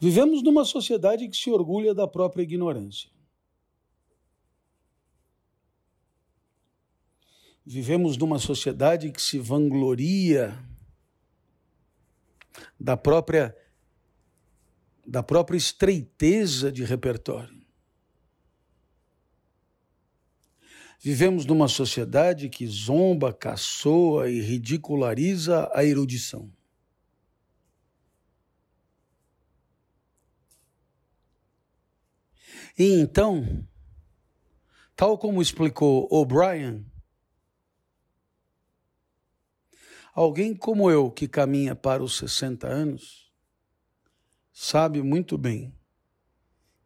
Vivemos numa sociedade que se orgulha da própria ignorância. Vivemos numa sociedade que se vangloria da própria da própria estreiteza de repertório. Vivemos numa sociedade que zomba, caçoa e ridiculariza a erudição. E então, tal como explicou O'Brien, alguém como eu que caminha para os 60 anos, sabe muito bem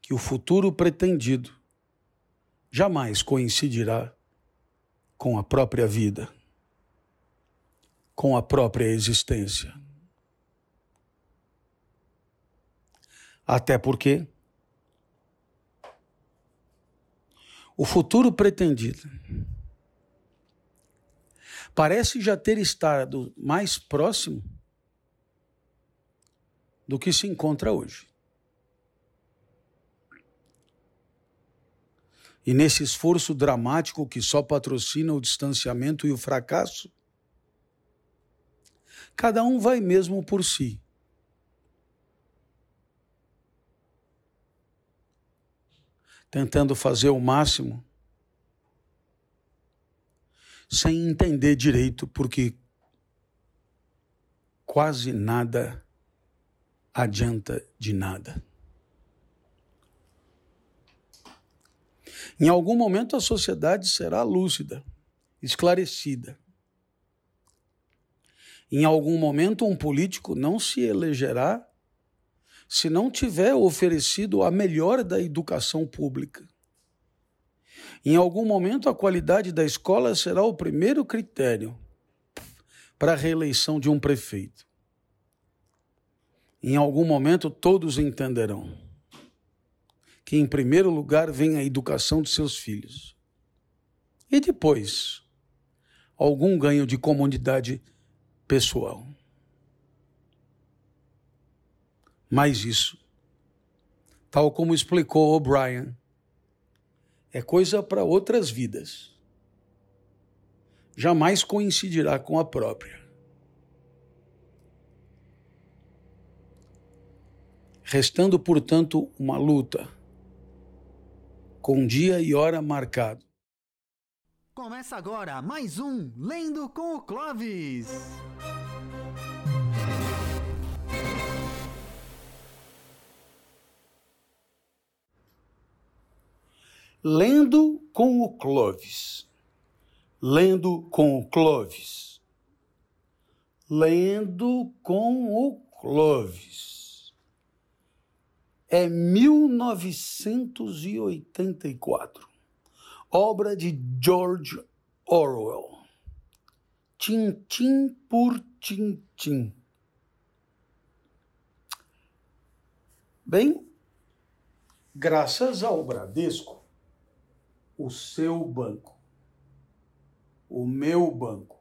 que o futuro pretendido jamais coincidirá com a própria vida, com a própria existência. Até porque o futuro pretendido parece já ter estado mais próximo do que se encontra hoje. E nesse esforço dramático que só patrocina o distanciamento e o fracasso, cada um vai mesmo por si. Tentando fazer o máximo, sem entender direito, porque quase nada adianta de nada. Em algum momento a sociedade será lúcida, esclarecida. Em algum momento um político não se elegerá se não tiver oferecido a melhor da educação pública. Em algum momento a qualidade da escola será o primeiro critério para a reeleição de um prefeito. Em algum momento todos entenderão que, em primeiro lugar, vem a educação de seus filhos. E depois, algum ganho de comunidade pessoal. Mas isso, tal como explicou O'Brien, é coisa para outras vidas. Jamais coincidirá com a própria. restando, portanto, uma luta, com dia e hora marcado. Começa agora mais um Lendo com o Clovis. Lendo com o Clovis. Lendo com o Clovis. Lendo com o Clovis é 1984, obra de George Orwell. Tintim por tintim. Bem, graças ao Bradesco, o seu banco, o meu banco,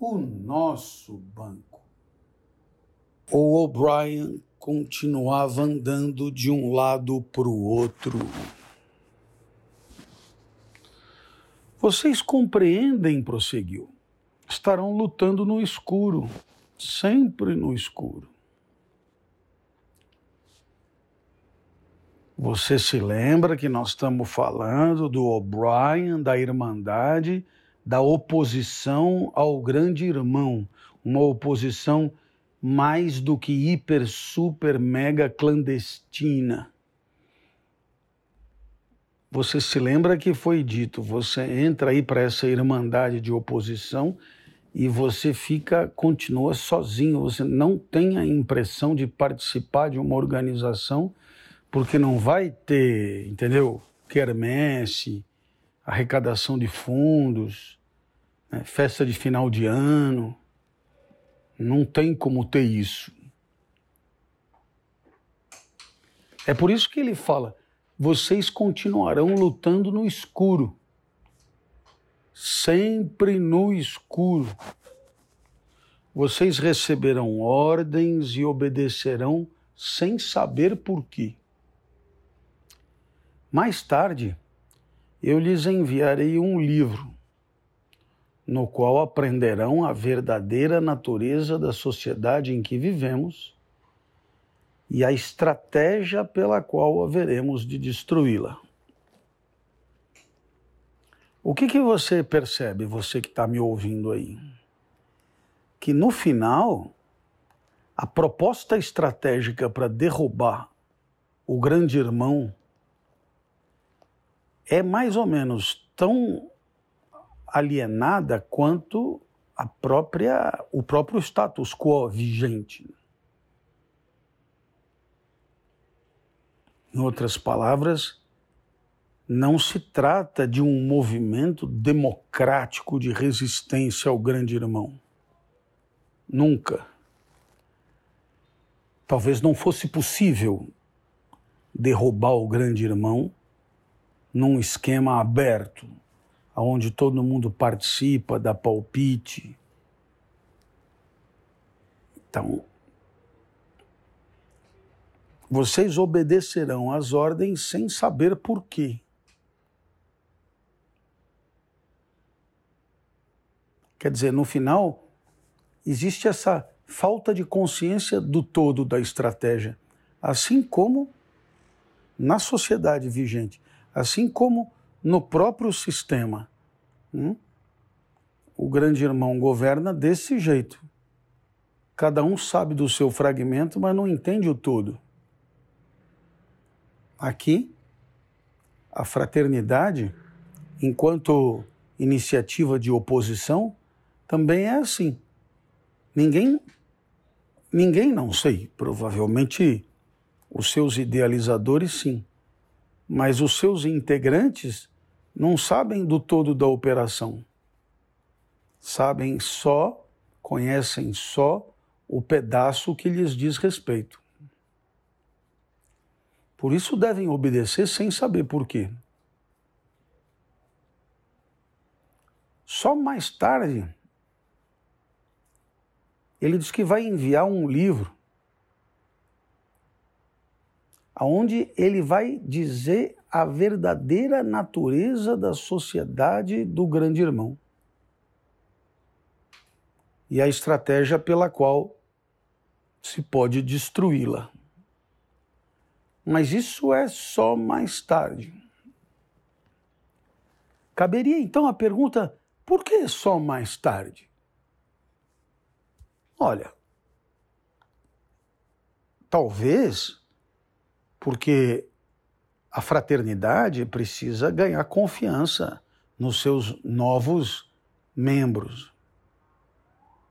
o nosso banco, o O'Brien continuava andando de um lado para o outro. Vocês compreendem, prosseguiu. Estarão lutando no escuro, sempre no escuro. Você se lembra que nós estamos falando do O'Brien, da Irmandade, da oposição ao grande irmão, uma oposição mais do que hiper, super, mega clandestina. Você se lembra que foi dito, você entra aí para essa irmandade de oposição e você fica, continua sozinho, você não tem a impressão de participar de uma organização, porque não vai ter, entendeu? Quermesse, arrecadação de fundos, né? festa de final de ano. Não tem como ter isso. É por isso que ele fala: vocês continuarão lutando no escuro. Sempre no escuro. Vocês receberão ordens e obedecerão sem saber por quê. Mais tarde, eu lhes enviarei um livro, no qual aprenderão a verdadeira natureza da sociedade em que vivemos e a estratégia pela qual haveremos de destruí-la. O que, que você percebe, você que está me ouvindo aí? Que no final, a proposta estratégica para derrubar o grande irmão é mais ou menos tão alienada quanto a própria o próprio status quo vigente. Em outras palavras, não se trata de um movimento democrático de resistência ao grande irmão. Nunca. Talvez não fosse possível derrubar o grande irmão num esquema aberto, onde todo mundo participa, dá palpite. Então, vocês obedecerão às ordens sem saber por quê. Quer dizer, no final, existe essa falta de consciência do todo da estratégia, assim como na sociedade vigente assim como no próprio sistema. Hum? O grande irmão governa desse jeito. Cada um sabe do seu fragmento, mas não entende o todo. Aqui, a fraternidade, enquanto iniciativa de oposição, também é assim. Ninguém, ninguém não sei, provavelmente os seus idealizadores sim mas os seus integrantes não sabem do todo da operação. Sabem só, conhecem só o pedaço que lhes diz respeito. Por isso devem obedecer sem saber por quê. Só mais tarde, ele diz que vai enviar um livro aonde ele vai dizer a verdadeira natureza da sociedade do grande irmão e a estratégia pela qual se pode destruí-la. Mas isso é só mais tarde. Caberia então a pergunta: por que só mais tarde? Olha, talvez porque a fraternidade precisa ganhar confiança nos seus novos membros.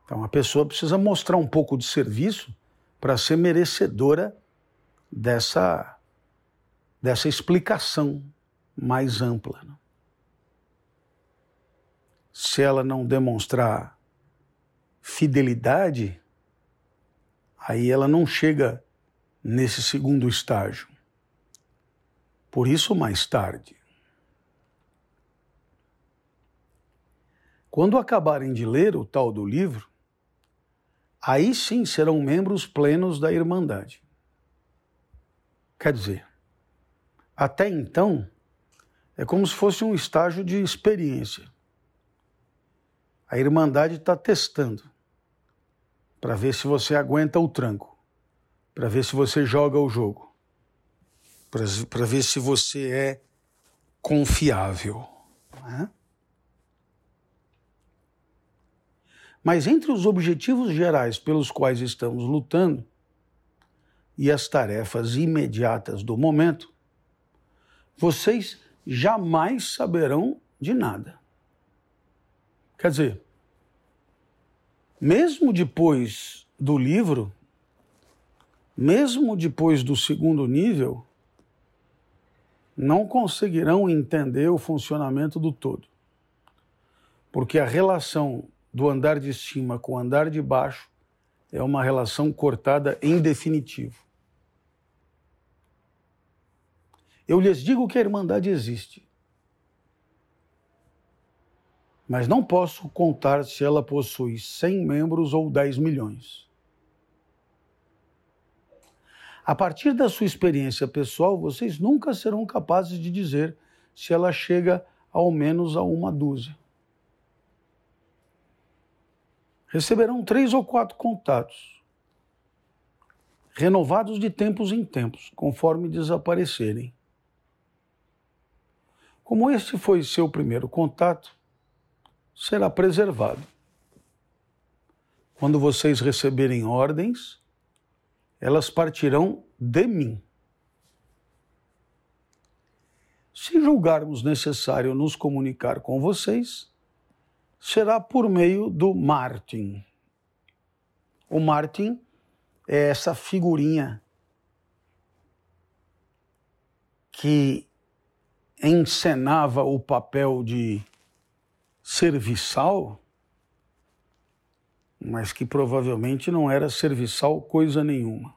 Então a pessoa precisa mostrar um pouco de serviço para ser merecedora dessa, dessa explicação mais ampla. Né? Se ela não demonstrar fidelidade, aí ela não chega nesse segundo estágio. Por isso, mais tarde. Quando acabarem de ler o tal do livro, aí sim serão membros plenos da Irmandade. Quer dizer, até então, é como se fosse um estágio de experiência. A Irmandade está testando para ver se você aguenta o tranco para ver se você joga o jogo, para ver se você é confiável. Né? Mas entre os objetivos gerais pelos quais estamos lutando e as tarefas imediatas do momento, vocês jamais saberão de nada. Quer dizer, mesmo depois do livro, mesmo depois do segundo nível, não conseguirão entender o funcionamento do todo. Porque a relação do andar de cima com o andar de baixo é uma relação cortada em definitivo. Eu lhes digo que a Irmandade existe, mas não posso contar se ela possui 100 membros ou 10 milhões. A partir da sua experiência pessoal, vocês nunca serão capazes de dizer se ela chega ao menos a uma dúzia. Receberão três ou quatro contatos, renovados de tempos em tempos, conforme desaparecerem. Como este foi seu primeiro contato, será preservado. Quando vocês receberem ordens, elas partirão de mim. Se julgarmos necessário nos comunicar com vocês, será por meio do Martin. O Martin é essa figurinha que encenava o papel de serviçal, mas que provavelmente não era serviçal coisa nenhuma.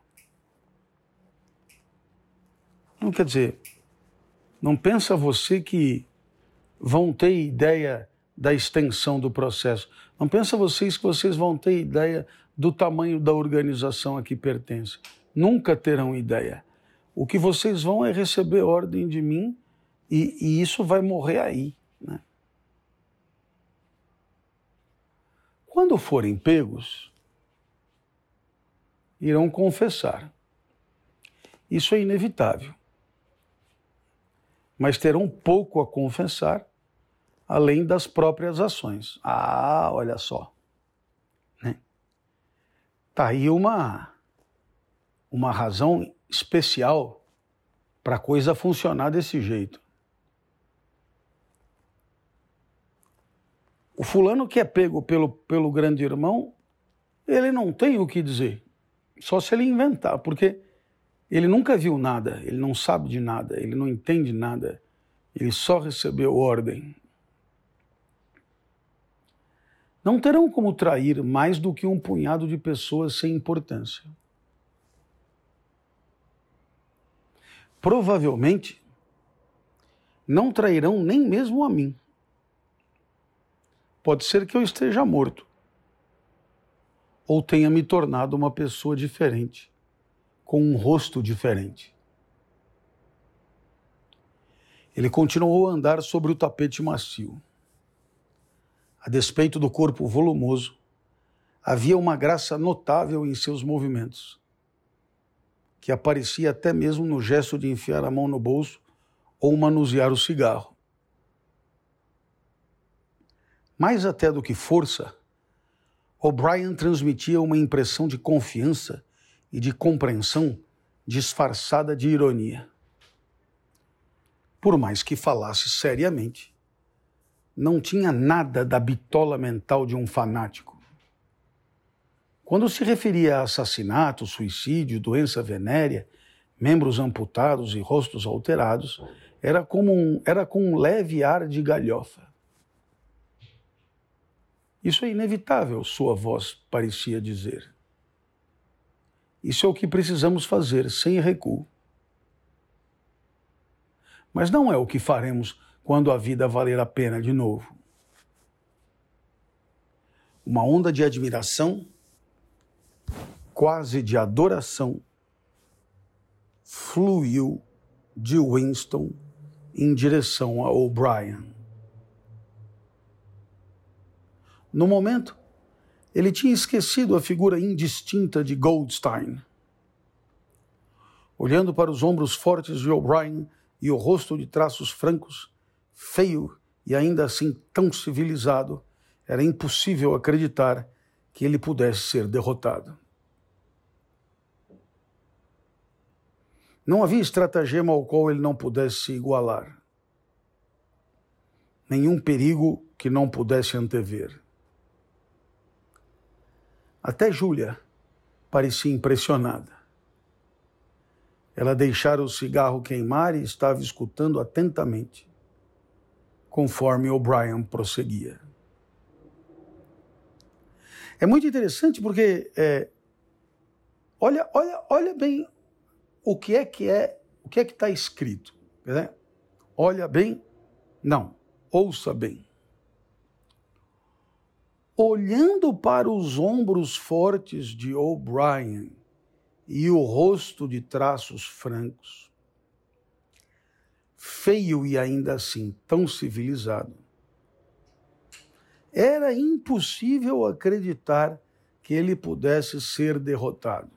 Não quer dizer, não pensa você que vão ter ideia da extensão do processo. Não pensa vocês que vocês vão ter ideia do tamanho da organização a que pertence. Nunca terão ideia. O que vocês vão é receber ordem de mim e, e isso vai morrer aí. Né? Quando forem pegos, irão confessar. Isso é inevitável. Mas terão pouco a confessar, além das próprias ações. Ah, olha só. Né? Tá aí uma, uma razão especial para a coisa funcionar desse jeito. O fulano que é pego pelo, pelo grande irmão, ele não tem o que dizer. Só se ele inventar, porque ele nunca viu nada, ele não sabe de nada, ele não entende nada, ele só recebeu ordem. Não terão como trair mais do que um punhado de pessoas sem importância. Provavelmente, não trairão nem mesmo a mim. Pode ser que eu esteja morto ou tenha me tornado uma pessoa diferente, com um rosto diferente. Ele continuou a andar sobre o tapete macio. A despeito do corpo volumoso, havia uma graça notável em seus movimentos, que aparecia até mesmo no gesto de enfiar a mão no bolso ou manusear o cigarro mais até do que força, O'Brien transmitia uma impressão de confiança e de compreensão disfarçada de ironia. Por mais que falasse seriamente, não tinha nada da bitola mental de um fanático. Quando se referia a assassinato, suicídio, doença venérea, membros amputados e rostos alterados, era, como um, era com um leve ar de galhofa. Isso é inevitável, sua voz parecia dizer. Isso é o que precisamos fazer, sem recuo. Mas não é o que faremos quando a vida valer a pena de novo. Uma onda de admiração, quase de adoração, fluiu de Winston em direção a O'Brien. No momento, ele tinha esquecido a figura indistinta de Goldstein. Olhando para os ombros fortes de O'Brien e o rosto de traços francos, feio e ainda assim tão civilizado, era impossível acreditar que ele pudesse ser derrotado. Não havia estratagema ao qual ele não pudesse se igualar. Nenhum perigo que não pudesse antever. Até Júlia parecia impressionada. Ela deixara o cigarro queimar e estava escutando atentamente, conforme O'Brien prosseguia. É muito interessante porque é, olha, olha, olha bem o que é que é, o que é que está escrito. Né? Olha bem, não, ouça bem olhando para os ombros fortes de O'Brien e o rosto de traços francos, feio e ainda assim tão civilizado, era impossível acreditar que ele pudesse ser derrotado.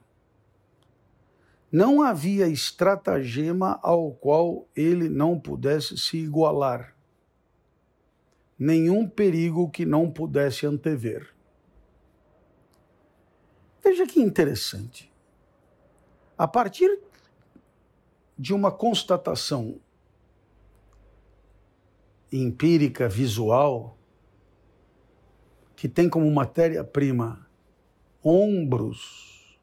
Não havia estratagema ao qual ele não pudesse se igualar, nenhum perigo que não pudesse antever. Veja que interessante. A partir de uma constatação empírica, visual, que tem como matéria-prima ombros,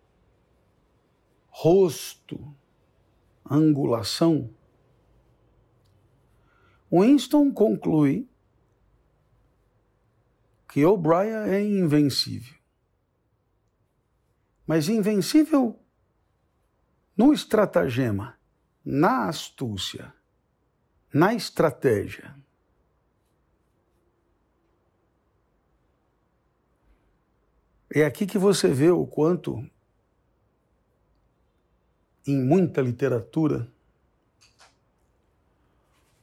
rosto, angulação, Winston conclui que O'Brien é invencível. Mas invencível no estratagema, na astúcia, na estratégia. É aqui que você vê o quanto, em muita literatura,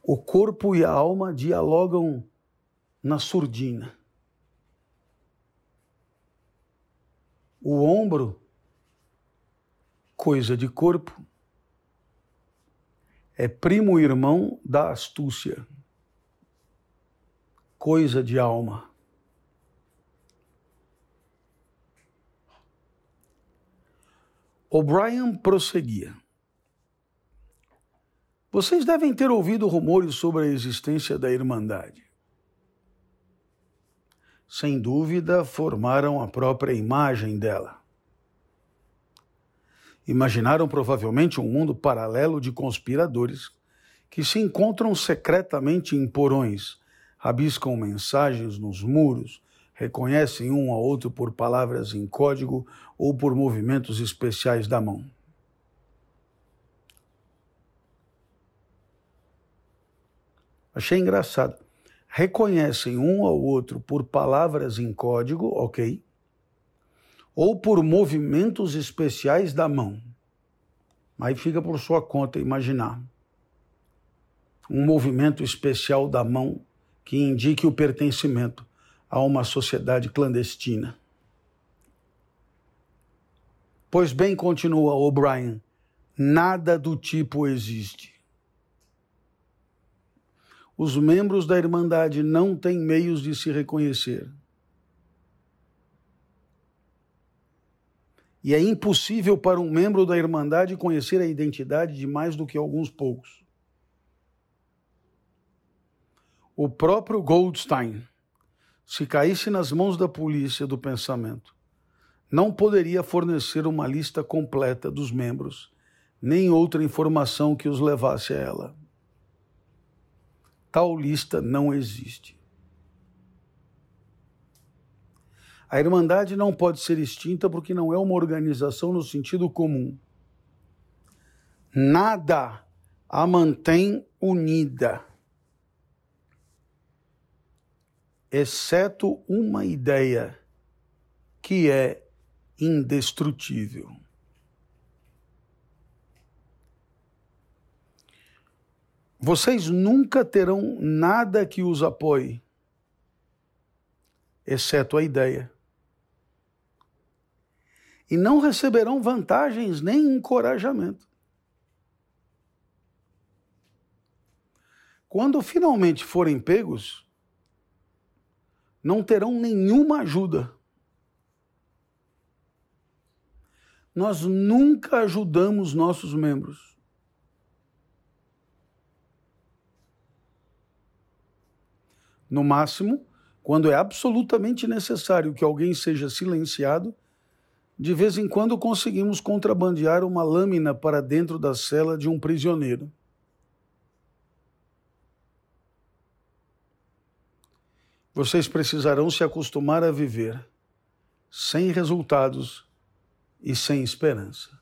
o corpo e a alma dialogam na surdina. O ombro, coisa de corpo, é primo irmão da astúcia, coisa de alma. O'Brien prosseguia. Vocês devem ter ouvido rumores sobre a existência da Irmandade. Sem dúvida, formaram a própria imagem dela. Imaginaram provavelmente um mundo paralelo de conspiradores que se encontram secretamente em porões, rabiscam mensagens nos muros, reconhecem um ao outro por palavras em código ou por movimentos especiais da mão. Achei engraçado. Reconhecem um ao outro por palavras em código, ok? Ou por movimentos especiais da mão. Aí fica por sua conta imaginar. Um movimento especial da mão que indique o pertencimento a uma sociedade clandestina. Pois bem, continua O'Brien, nada do tipo existe. Os membros da Irmandade não têm meios de se reconhecer. E é impossível para um membro da Irmandade conhecer a identidade de mais do que alguns poucos. O próprio Goldstein se caísse nas mãos da polícia do pensamento, não poderia fornecer uma lista completa dos membros, nem outra informação que os levasse a ela. Tal lista não existe. A Irmandade não pode ser extinta porque não é uma organização no sentido comum. Nada a mantém unida. exceto uma ideia que é indestrutível. Vocês nunca terão nada que os apoie, exceto a ideia. E não receberão vantagens nem encorajamento. Quando finalmente forem pegos, não terão nenhuma ajuda. Nós nunca ajudamos nossos membros. No máximo, quando é absolutamente necessário que alguém seja silenciado, de vez em quando conseguimos contrabandear uma lâmina para dentro da cela de um prisioneiro. vocês precisarão se acostumar a viver sem resultados e sem esperança.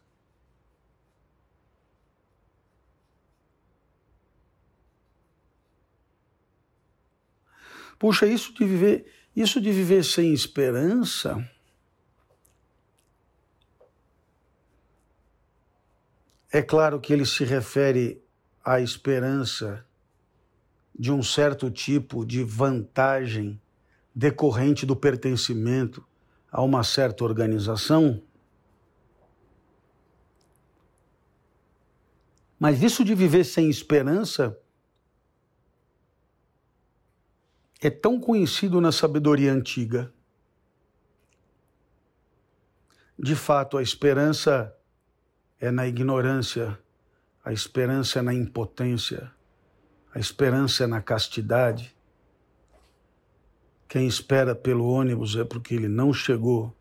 Puxa, isso de viver, isso de viver sem esperança É claro que ele se refere à esperança de um certo tipo de vantagem decorrente do pertencimento a uma certa organização. Mas isso de viver sem esperança é tão conhecido na sabedoria antiga. De fato, a esperança é na ignorância, a esperança é na impotência, a esperança é na castidade. Quem espera pelo ônibus é porque ele não chegou.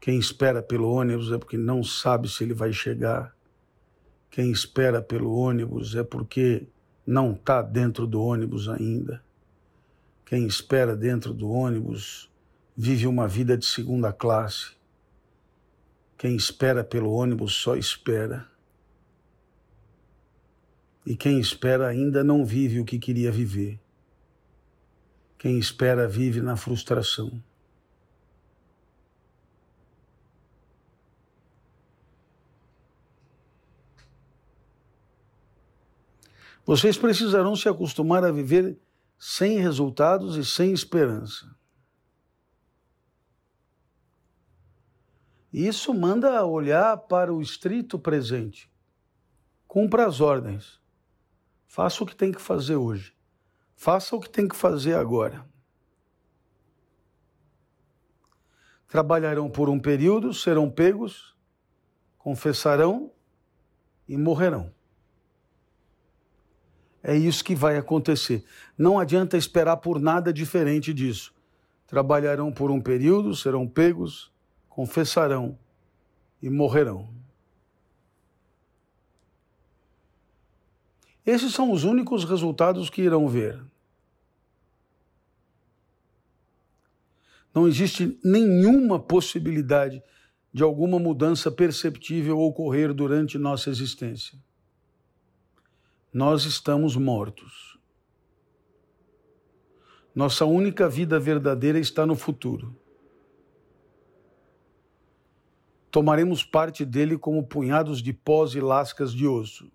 Quem espera pelo ônibus é porque não sabe se ele vai chegar. Quem espera pelo ônibus é porque não está dentro do ônibus ainda. Quem espera dentro do ônibus vive uma vida de segunda classe. Quem espera pelo ônibus só espera. E quem espera ainda não vive o que queria viver. Quem espera vive na frustração. Vocês precisarão se acostumar a viver sem resultados e sem esperança. Isso manda olhar para o estrito presente. Cumpra as ordens. Faça o que tem que fazer hoje. Faça o que tem que fazer agora. Trabalharão por um período, serão pegos, confessarão e morrerão. É isso que vai acontecer. Não adianta esperar por nada diferente disso. Trabalharão por um período, serão pegos, confessarão e morrerão. Esses são os únicos resultados que irão ver. Não existe nenhuma possibilidade de alguma mudança perceptível ocorrer durante nossa existência. Nós estamos mortos. Nossa única vida verdadeira está no futuro. tomaremos parte dele como punhados de pós e lascas de osso.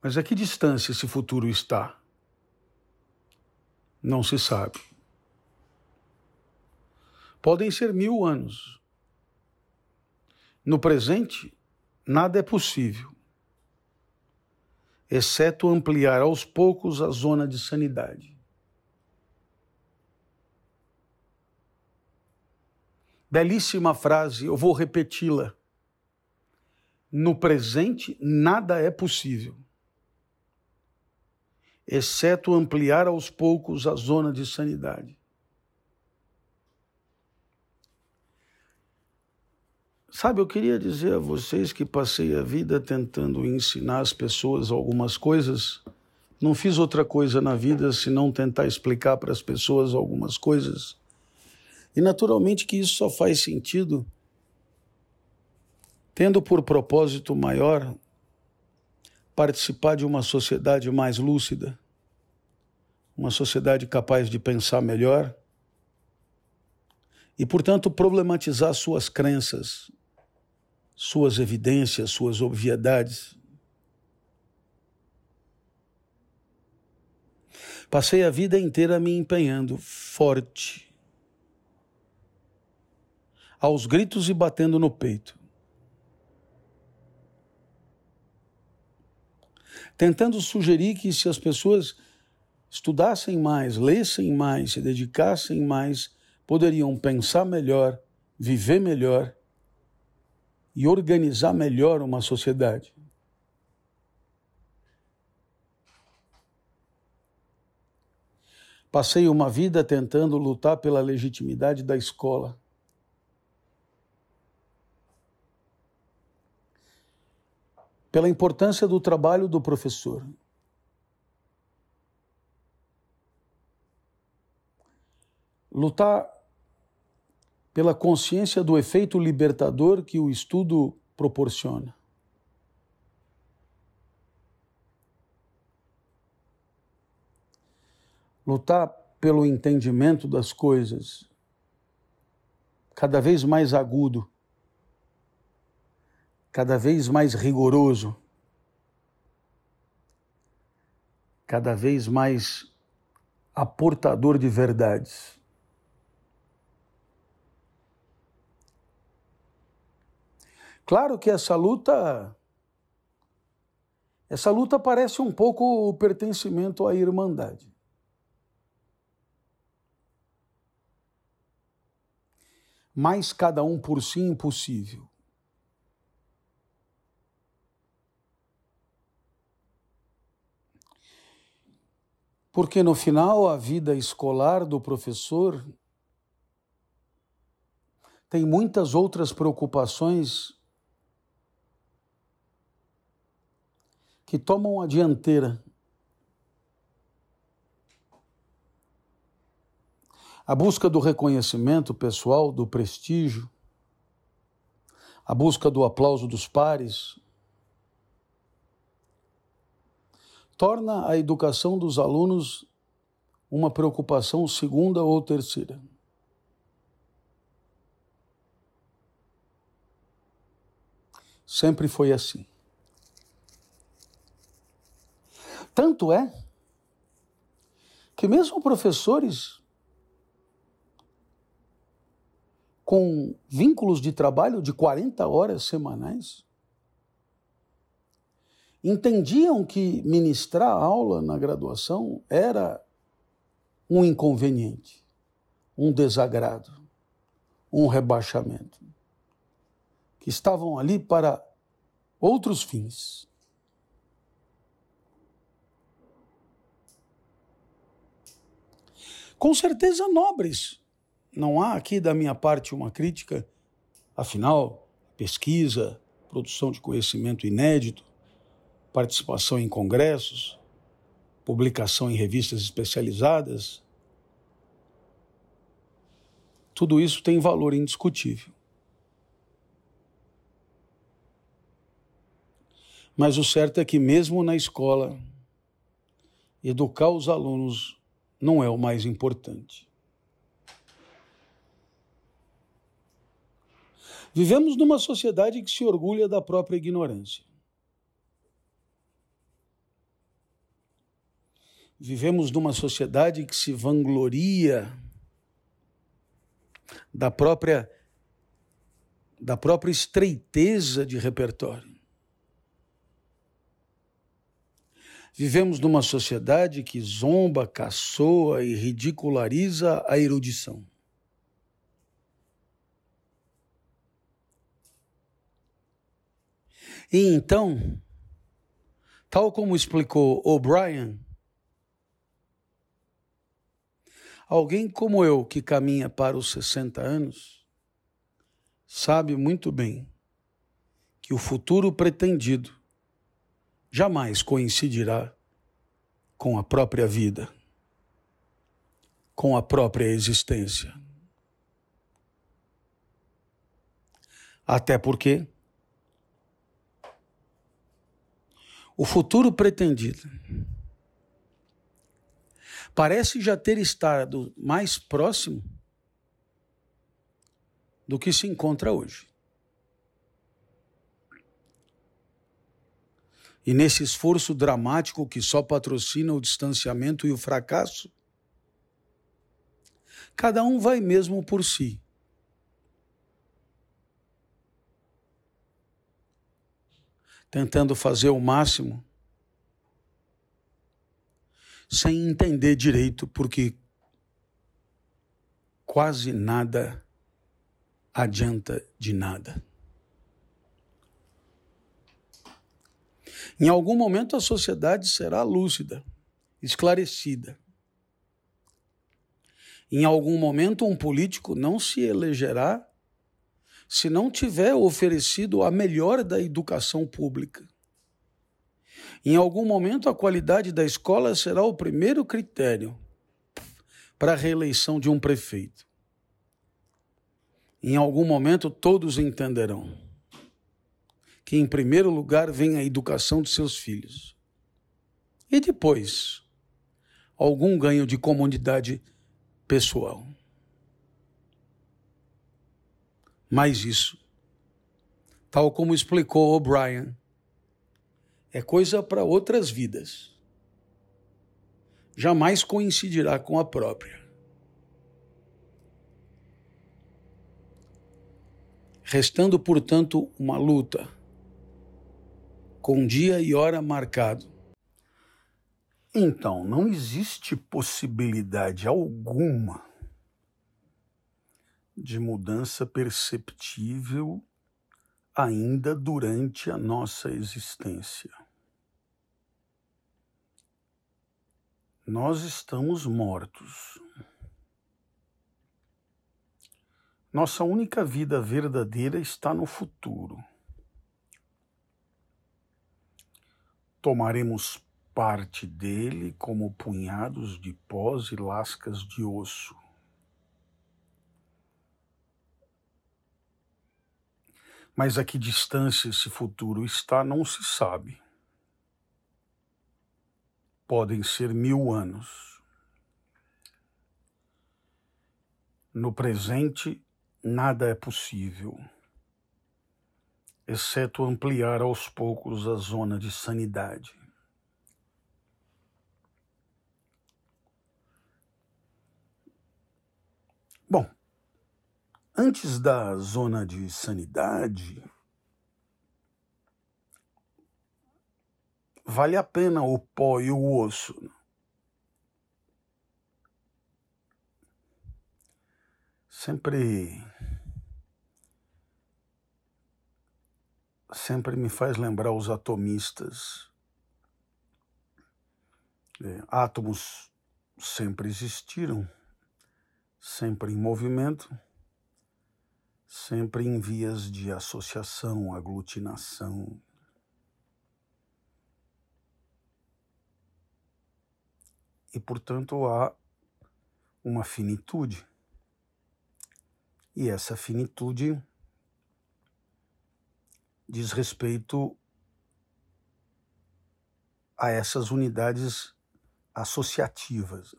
Mas a que distância esse futuro está? Não se sabe. Podem ser mil anos. No presente, nada é possível, exceto ampliar aos poucos a zona de sanidade. Belíssima frase, eu vou repeti-la. No presente, nada é possível, exceto ampliar aos poucos a zona de sanidade. Sabe, eu queria dizer a vocês que passei a vida tentando ensinar as pessoas algumas coisas. Não fiz outra coisa na vida senão tentar explicar para as pessoas algumas coisas. E naturalmente que isso só faz sentido tendo por propósito maior participar de uma sociedade mais lúcida, uma sociedade capaz de pensar melhor e, portanto, problematizar suas crenças, suas evidências, suas obviedades. Passei a vida inteira me empenhando forte aos gritos e batendo no peito. Tentando sugerir que se as pessoas estudassem mais, lessem mais, se dedicassem mais, poderiam pensar melhor, viver melhor e organizar melhor uma sociedade. Passei uma vida tentando lutar pela legitimidade da escola. pela importância do trabalho do professor. Lutar pela consciência do efeito libertador que o estudo proporciona. Lutar pelo entendimento das coisas cada vez mais agudo cada vez mais rigoroso, cada vez mais aportador de verdades. Claro que essa luta essa luta parece um pouco o pertencimento à irmandade. Mas cada um por si impossível. Porque no final a vida escolar do professor tem muitas outras preocupações que tomam a dianteira. A busca do reconhecimento pessoal, do prestígio, a busca do aplauso dos pares, torna a educação dos alunos uma preocupação segunda ou terceira. Sempre foi assim. Tanto é que mesmo professores com vínculos de trabalho de 40 horas semanais entendiam que ministrar aula na graduação era um inconveniente, um desagrado, um rebaixamento, que estavam ali para outros fins. Com certeza nobres. Não há aqui da minha parte uma crítica, afinal, pesquisa, produção de conhecimento inédito, participação em congressos, publicação em revistas especializadas, tudo isso tem valor indiscutível. Mas o certo é que, mesmo na escola, educar os alunos não é o mais importante. Vivemos numa sociedade que se orgulha da própria ignorância. Vivemos numa sociedade que se vangloria da própria da própria estreiteza de repertório. Vivemos numa sociedade que zomba, caçoa e ridiculariza a erudição. E então, tal como explicou O'Brien, alguém como eu que caminha para os 60 anos sabe muito bem que o futuro pretendido jamais coincidirá com a própria vida, com a própria existência. Até porque o futuro pretendido parece já ter estado mais próximo do que se encontra hoje. E nesse esforço dramático que só patrocina o distanciamento e o fracasso, cada um vai mesmo por si. Tentando fazer o máximo, sem entender direito, porque quase nada adianta de nada. Em algum momento a sociedade será lúcida, esclarecida. Em algum momento um político não se elegerá se não tiver oferecido a melhor da educação pública. Em algum momento a qualidade da escola será o primeiro critério para a reeleição de um prefeito. Em algum momento todos entenderão que em primeiro lugar vem a educação de seus filhos. E depois, algum ganho de comunidade pessoal. Mas isso tal como explicou O'Brien. É coisa para outras vidas. Jamais coincidirá com a própria. Restando, portanto, uma luta, com dia e hora marcado. Então, não existe possibilidade alguma de mudança perceptível ainda durante a nossa existência. Nós estamos mortos. Nossa única vida verdadeira está no futuro. Tomaremos parte dele como punhados de pós e lascas de osso. Mas a que distância esse futuro está não se sabe. Podem ser mil anos. No presente, nada é possível, exceto ampliar aos poucos a zona de sanidade. Bom, Antes da zona de sanidade, vale a pena o pó e o osso. Sempre. Sempre me faz lembrar os atomistas. É, átomos sempre existiram, sempre em movimento sempre em vias de associação, aglutinação. E, portanto, há uma finitude. E essa finitude diz respeito a essas unidades associativas.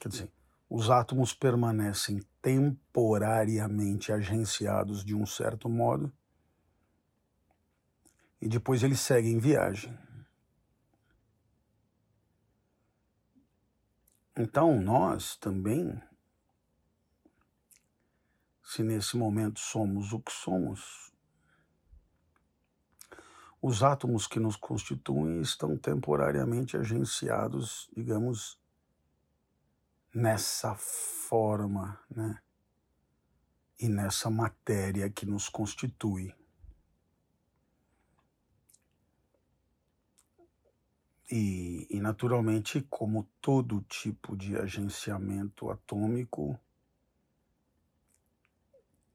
Quer dizer, os átomos permanecem temporariamente agenciados de um certo modo e depois eles seguem viagem. Então, nós também, se nesse momento somos o que somos, os átomos que nos constituem estão temporariamente agenciados, digamos, nessa forma, né? E nessa matéria que nos constitui. E, e, naturalmente, como todo tipo de agenciamento atômico,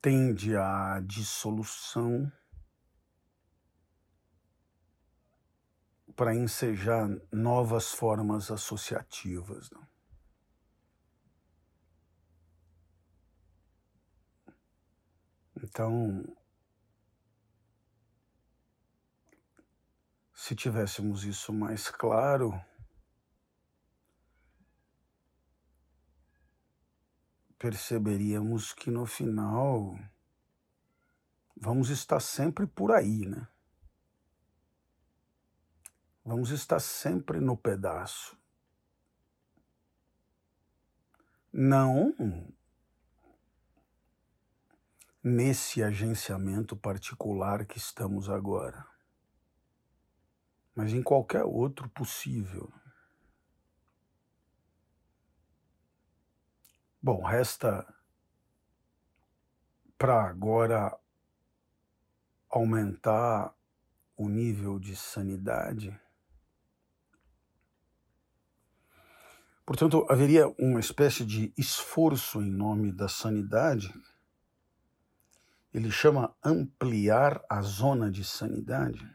tende à dissolução para ensejar novas formas associativas. Não? Então, se tivéssemos isso mais claro, perceberíamos que no final vamos estar sempre por aí, né? Vamos estar sempre no pedaço. Não nesse agenciamento particular que estamos agora, mas em qualquer outro possível. Bom, resta para agora aumentar o nível de sanidade. Portanto, haveria uma espécie de esforço em nome da sanidade ele chama ampliar a zona de sanidade.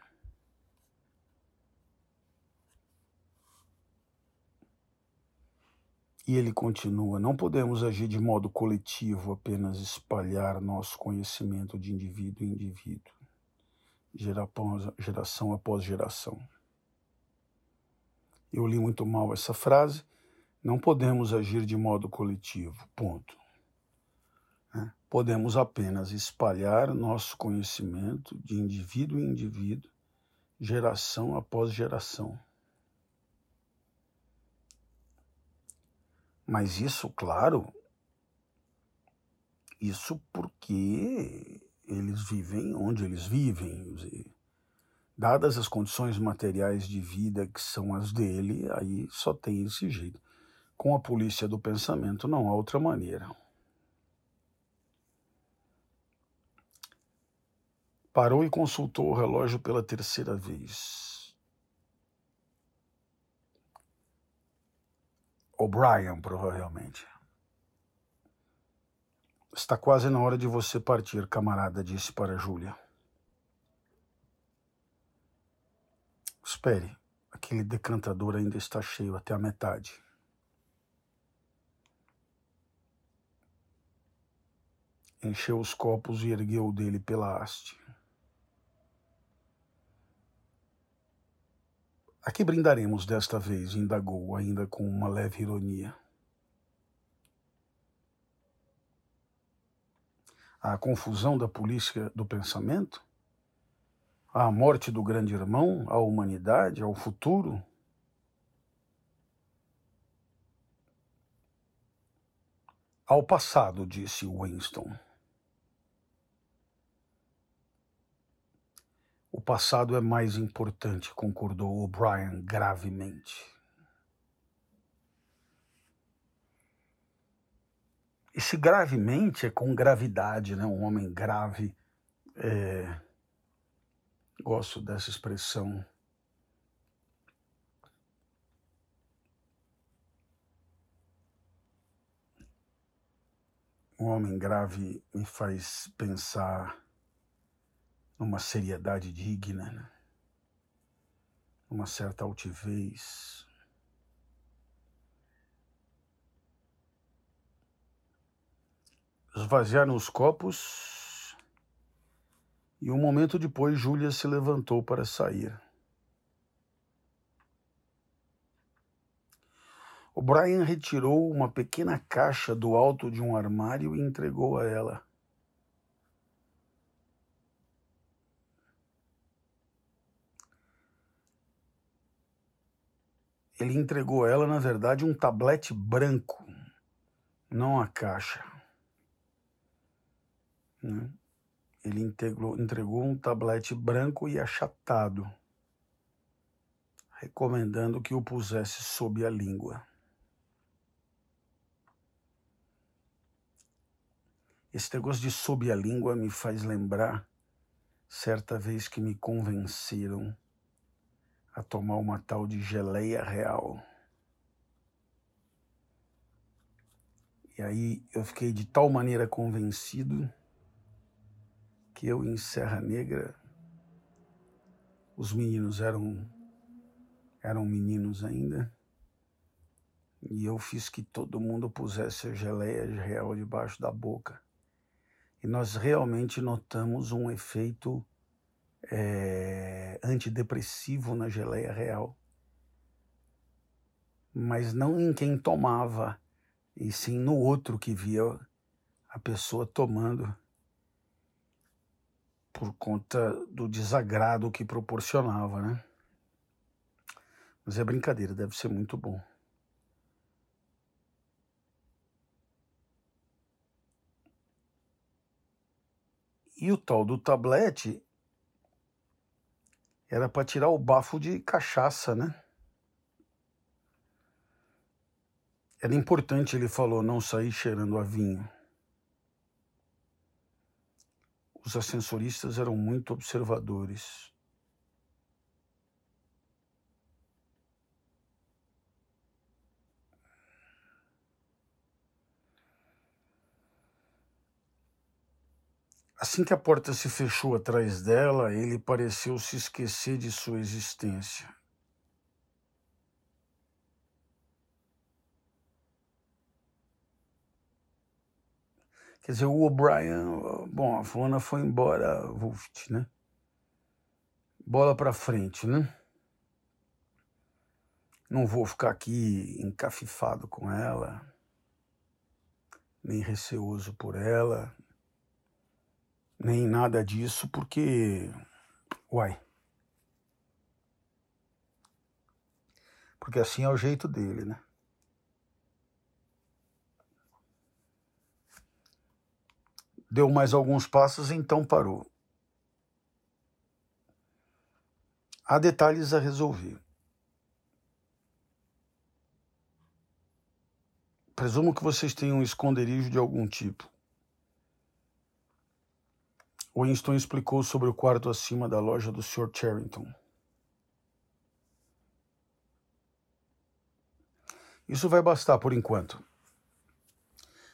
E ele continua: não podemos agir de modo coletivo, apenas espalhar nosso conhecimento de indivíduo em indivíduo, geração após geração. Eu li muito mal essa frase. Não podemos agir de modo coletivo. Ponto. Né? Podemos apenas espalhar nosso conhecimento de indivíduo em indivíduo, geração após geração. Mas isso, claro, isso porque eles vivem onde eles vivem. Dadas as condições materiais de vida que são as dele, aí só tem esse jeito. Com a polícia do pensamento não há outra maneira. Parou e consultou o relógio pela terceira vez. O'Brien, provavelmente. Está quase na hora de você partir, camarada, disse para Júlia. Espere, aquele decantador ainda está cheio até a metade. Encheu os copos e ergueu dele pela haste. A que brindaremos desta vez? indagou, ainda com uma leve ironia. A confusão da polícia do pensamento? A morte do grande irmão? A humanidade? Ao futuro? Ao passado, disse Winston. O passado é mais importante, concordou O'Brien gravemente. Esse gravemente é com gravidade, né? Um homem grave. É... Gosto dessa expressão. Um homem grave me faz pensar numa seriedade digna, uma certa altivez. Esvaziaram os copos e um momento depois Júlia se levantou para sair. O Brian retirou uma pequena caixa do alto de um armário e entregou a ela. Ele entregou a ela, na verdade, um tablete branco, não a caixa. Né? Ele entregou, entregou um tablete branco e achatado, recomendando que o pusesse sob a língua. Esse negócio de sob a língua me faz lembrar certa vez que me convenceram a tomar uma tal de geleia real. E aí eu fiquei de tal maneira convencido que eu em Serra Negra os meninos eram eram meninos ainda e eu fiz que todo mundo pusesse a geleia real debaixo da boca. E nós realmente notamos um efeito é, antidepressivo na geleia real, mas não em quem tomava, e sim no outro que via a pessoa tomando por conta do desagrado que proporcionava, né? Mas é brincadeira, deve ser muito bom. E o tal do tablete era para tirar o bafo de cachaça, né? Era importante, ele falou, não sair cheirando a vinho. Os ascensoristas eram muito observadores. Assim que a porta se fechou atrás dela, ele pareceu se esquecer de sua existência. Quer dizer, o O'Brien, bom, a fulana foi embora, Wolft, né? Bola pra frente, né? Não vou ficar aqui encafifado com ela. nem receoso por ela, nem nada disso, porque. Uai. Porque assim é o jeito dele, né? Deu mais alguns passos, então parou. Há detalhes a resolver. Presumo que vocês tenham um esconderijo de algum tipo. Winston explicou sobre o quarto acima da loja do Sr. Charrington. Isso vai bastar por enquanto.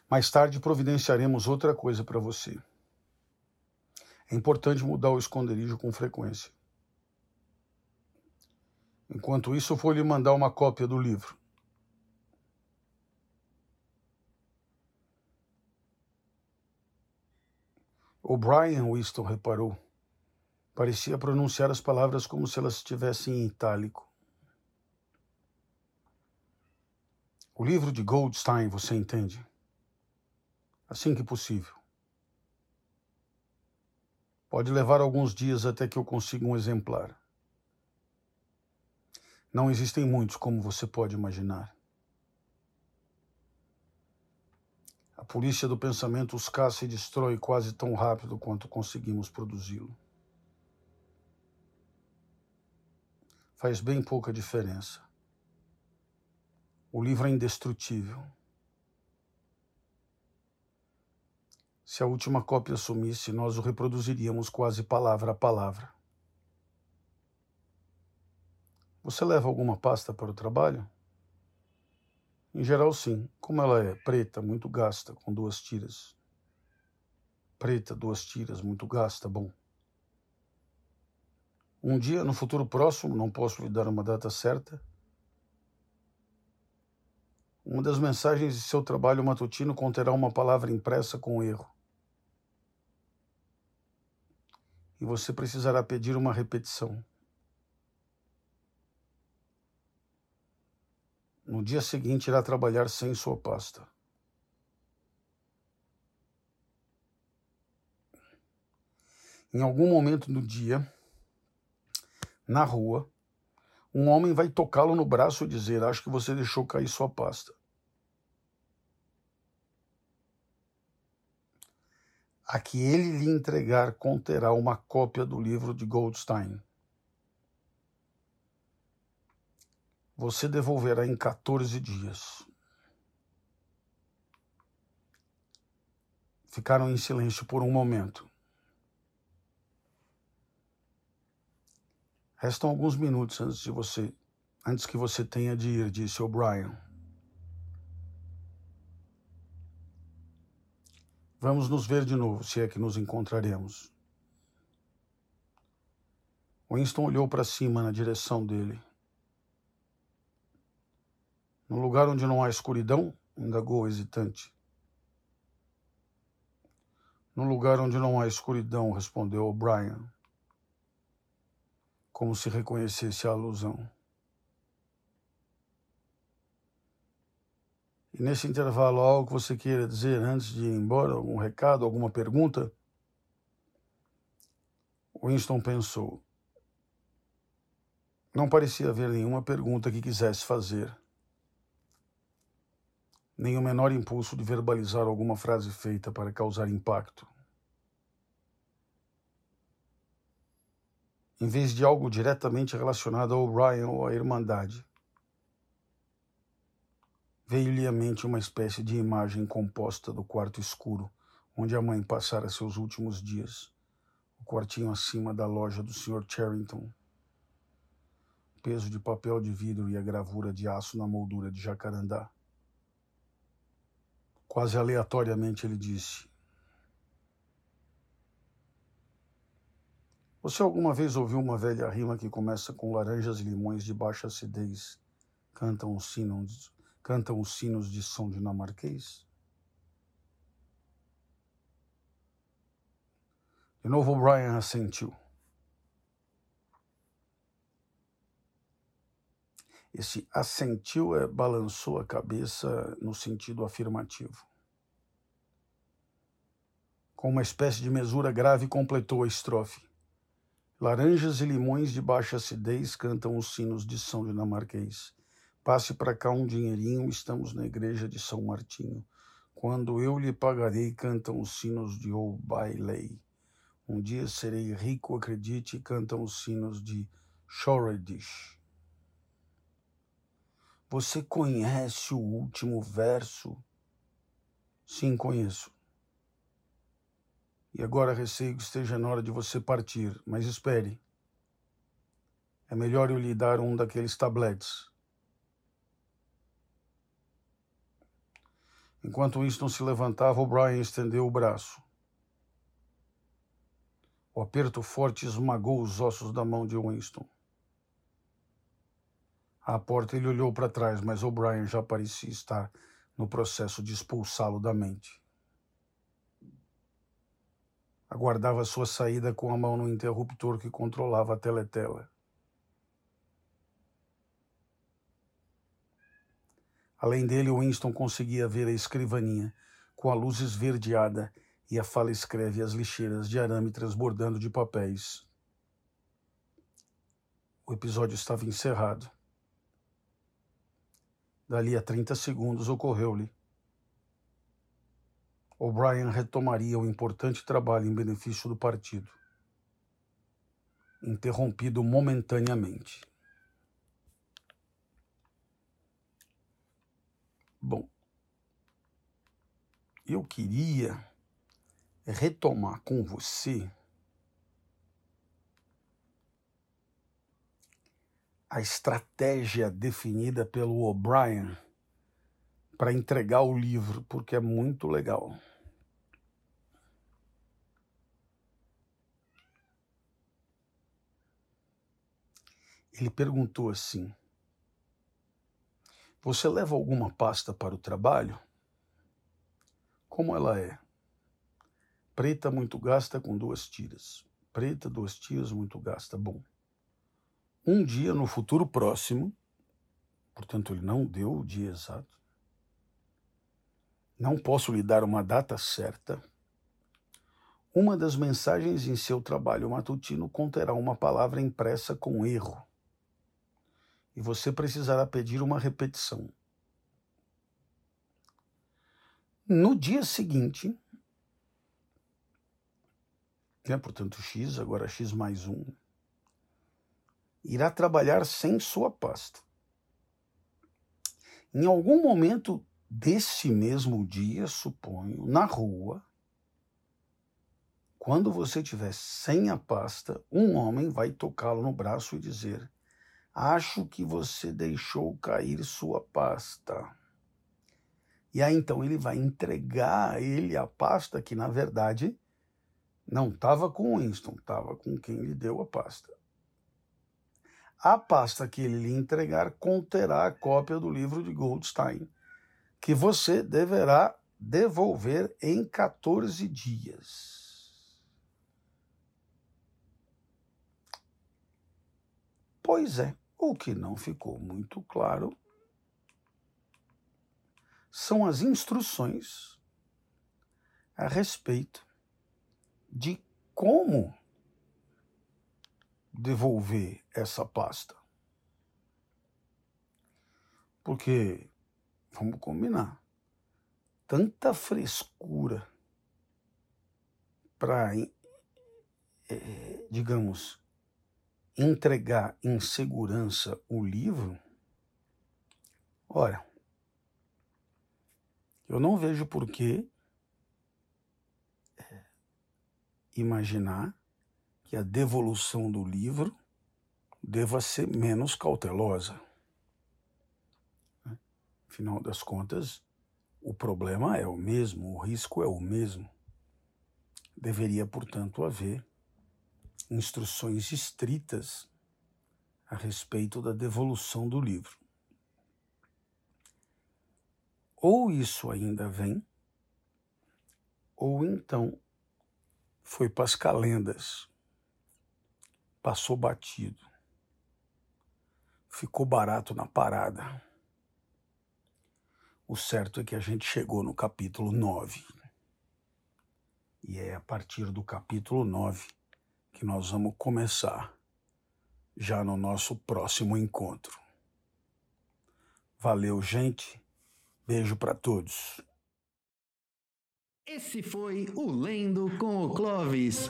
Mais tarde providenciaremos outra coisa para você. É importante mudar o esconderijo com frequência. Enquanto isso, vou lhe mandar uma cópia do livro. O Brian Winston reparou. Parecia pronunciar as palavras como se elas estivessem em itálico. O livro de Goldstein, você entende? Assim que possível. Pode levar alguns dias até que eu consiga um exemplar. Não existem muitos, como você pode imaginar. A polícia do pensamento os caça e destrói quase tão rápido quanto conseguimos produzi-lo. Faz bem pouca diferença. O livro é indestrutível. Se a última cópia sumisse, nós o reproduziríamos quase palavra a palavra. Você leva alguma pasta para o trabalho? Em geral, sim. Como ela é preta, muito gasta, com duas tiras. Preta, duas tiras, muito gasta, bom. Um dia, no futuro próximo, não posso lhe dar uma data certa, uma das mensagens de seu trabalho matutino conterá uma palavra impressa com erro. E você precisará pedir uma repetição. No dia seguinte, irá trabalhar sem sua pasta. Em algum momento do dia, na rua, um homem vai tocá-lo no braço e dizer: Acho que você deixou cair sua pasta. A que ele lhe entregar conterá uma cópia do livro de Goldstein. Você devolverá em 14 dias. Ficaram em silêncio por um momento. Restam alguns minutos antes de você, antes que você tenha de ir, disse O'Brien. Vamos nos ver de novo, se é que nos encontraremos. Winston olhou para cima na direção dele. No lugar onde não há escuridão, indagou hesitante. No lugar onde não há escuridão, respondeu O'Brien, como se reconhecesse a alusão. E nesse intervalo, algo que você queira dizer antes de ir embora? Algum recado, alguma pergunta? Winston pensou. Não parecia haver nenhuma pergunta que quisesse fazer nem o menor impulso de verbalizar alguma frase feita para causar impacto. Em vez de algo diretamente relacionado ao Ryan ou à Irmandade, veio-lhe à mente uma espécie de imagem composta do quarto escuro onde a mãe passara seus últimos dias, o quartinho acima da loja do Sr. Charrington. O peso de papel de vidro e a gravura de aço na moldura de jacarandá. Quase aleatoriamente ele disse: Você alguma vez ouviu uma velha rima que começa com laranjas e limões de baixa acidez cantam os sinos, cantam os sinos de som dinamarquês? De novo, Brian assentiu. Esse assentiu é balançou a cabeça no sentido afirmativo. Com uma espécie de mesura grave, completou a estrofe. Laranjas e limões de baixa acidez cantam os sinos de São Dinamarquês. Passe para cá um dinheirinho, estamos na igreja de São Martinho. Quando eu lhe pagarei, cantam os sinos de Old Bailey. Um dia serei rico, acredite, cantam os sinos de Shoreditch. Você conhece o último verso? Sim, conheço. E agora receio que esteja na hora de você partir, mas espere. É melhor eu lhe dar um daqueles tabletes. Enquanto Winston se levantava, O'Brien estendeu o braço. O aperto forte esmagou os ossos da mão de Winston. À porta ele olhou para trás, mas O'Brien já parecia estar no processo de expulsá-lo da mente. Aguardava sua saída com a mão no interruptor que controlava a teletela. Além dele, Winston conseguia ver a escrivaninha, com a luz esverdeada, e a fala escreve as lixeiras de arame transbordando de papéis. O episódio estava encerrado. Dali a 30 segundos ocorreu-lhe. O'Brien retomaria o importante trabalho em benefício do partido, interrompido momentaneamente. Bom, eu queria retomar com você a estratégia definida pelo O'Brien para entregar o livro, porque é muito legal. Ele perguntou assim: Você leva alguma pasta para o trabalho? Como ela é? Preta muito gasta com duas tiras. Preta, duas tiras, muito gasta. Bom um dia no futuro próximo, portanto, ele não deu o dia exato, não posso lhe dar uma data certa. Uma das mensagens em seu trabalho matutino conterá uma palavra impressa com erro. E você precisará pedir uma repetição. No dia seguinte, né, portanto, X, agora X mais um, irá trabalhar sem sua pasta. Em algum momento desse mesmo dia, suponho, na rua, quando você estiver sem a pasta, um homem vai tocá-lo no braço e dizer: Acho que você deixou cair sua pasta. E aí então ele vai entregar a ele a pasta que, na verdade, não estava com Winston, estava com quem lhe deu a pasta. A pasta que ele lhe entregar conterá a cópia do livro de Goldstein, que você deverá devolver em 14 dias. Pois é, o que não ficou muito claro são as instruções a respeito de como devolver essa pasta. Porque, vamos combinar, tanta frescura para, é, digamos, entregar em segurança o livro, olha, eu não vejo por que é, imaginar que a devolução do livro deva ser menos cautelosa. Afinal das contas, o problema é o mesmo, o risco é o mesmo. Deveria, portanto, haver instruções estritas a respeito da devolução do livro. Ou isso ainda vem, ou então foi para as calendas passou batido. Ficou barato na parada. O certo é que a gente chegou no capítulo 9. E é a partir do capítulo 9 que nós vamos começar, já no nosso próximo encontro. Valeu, gente. Beijo para todos. Esse foi o Lendo com o Clovis.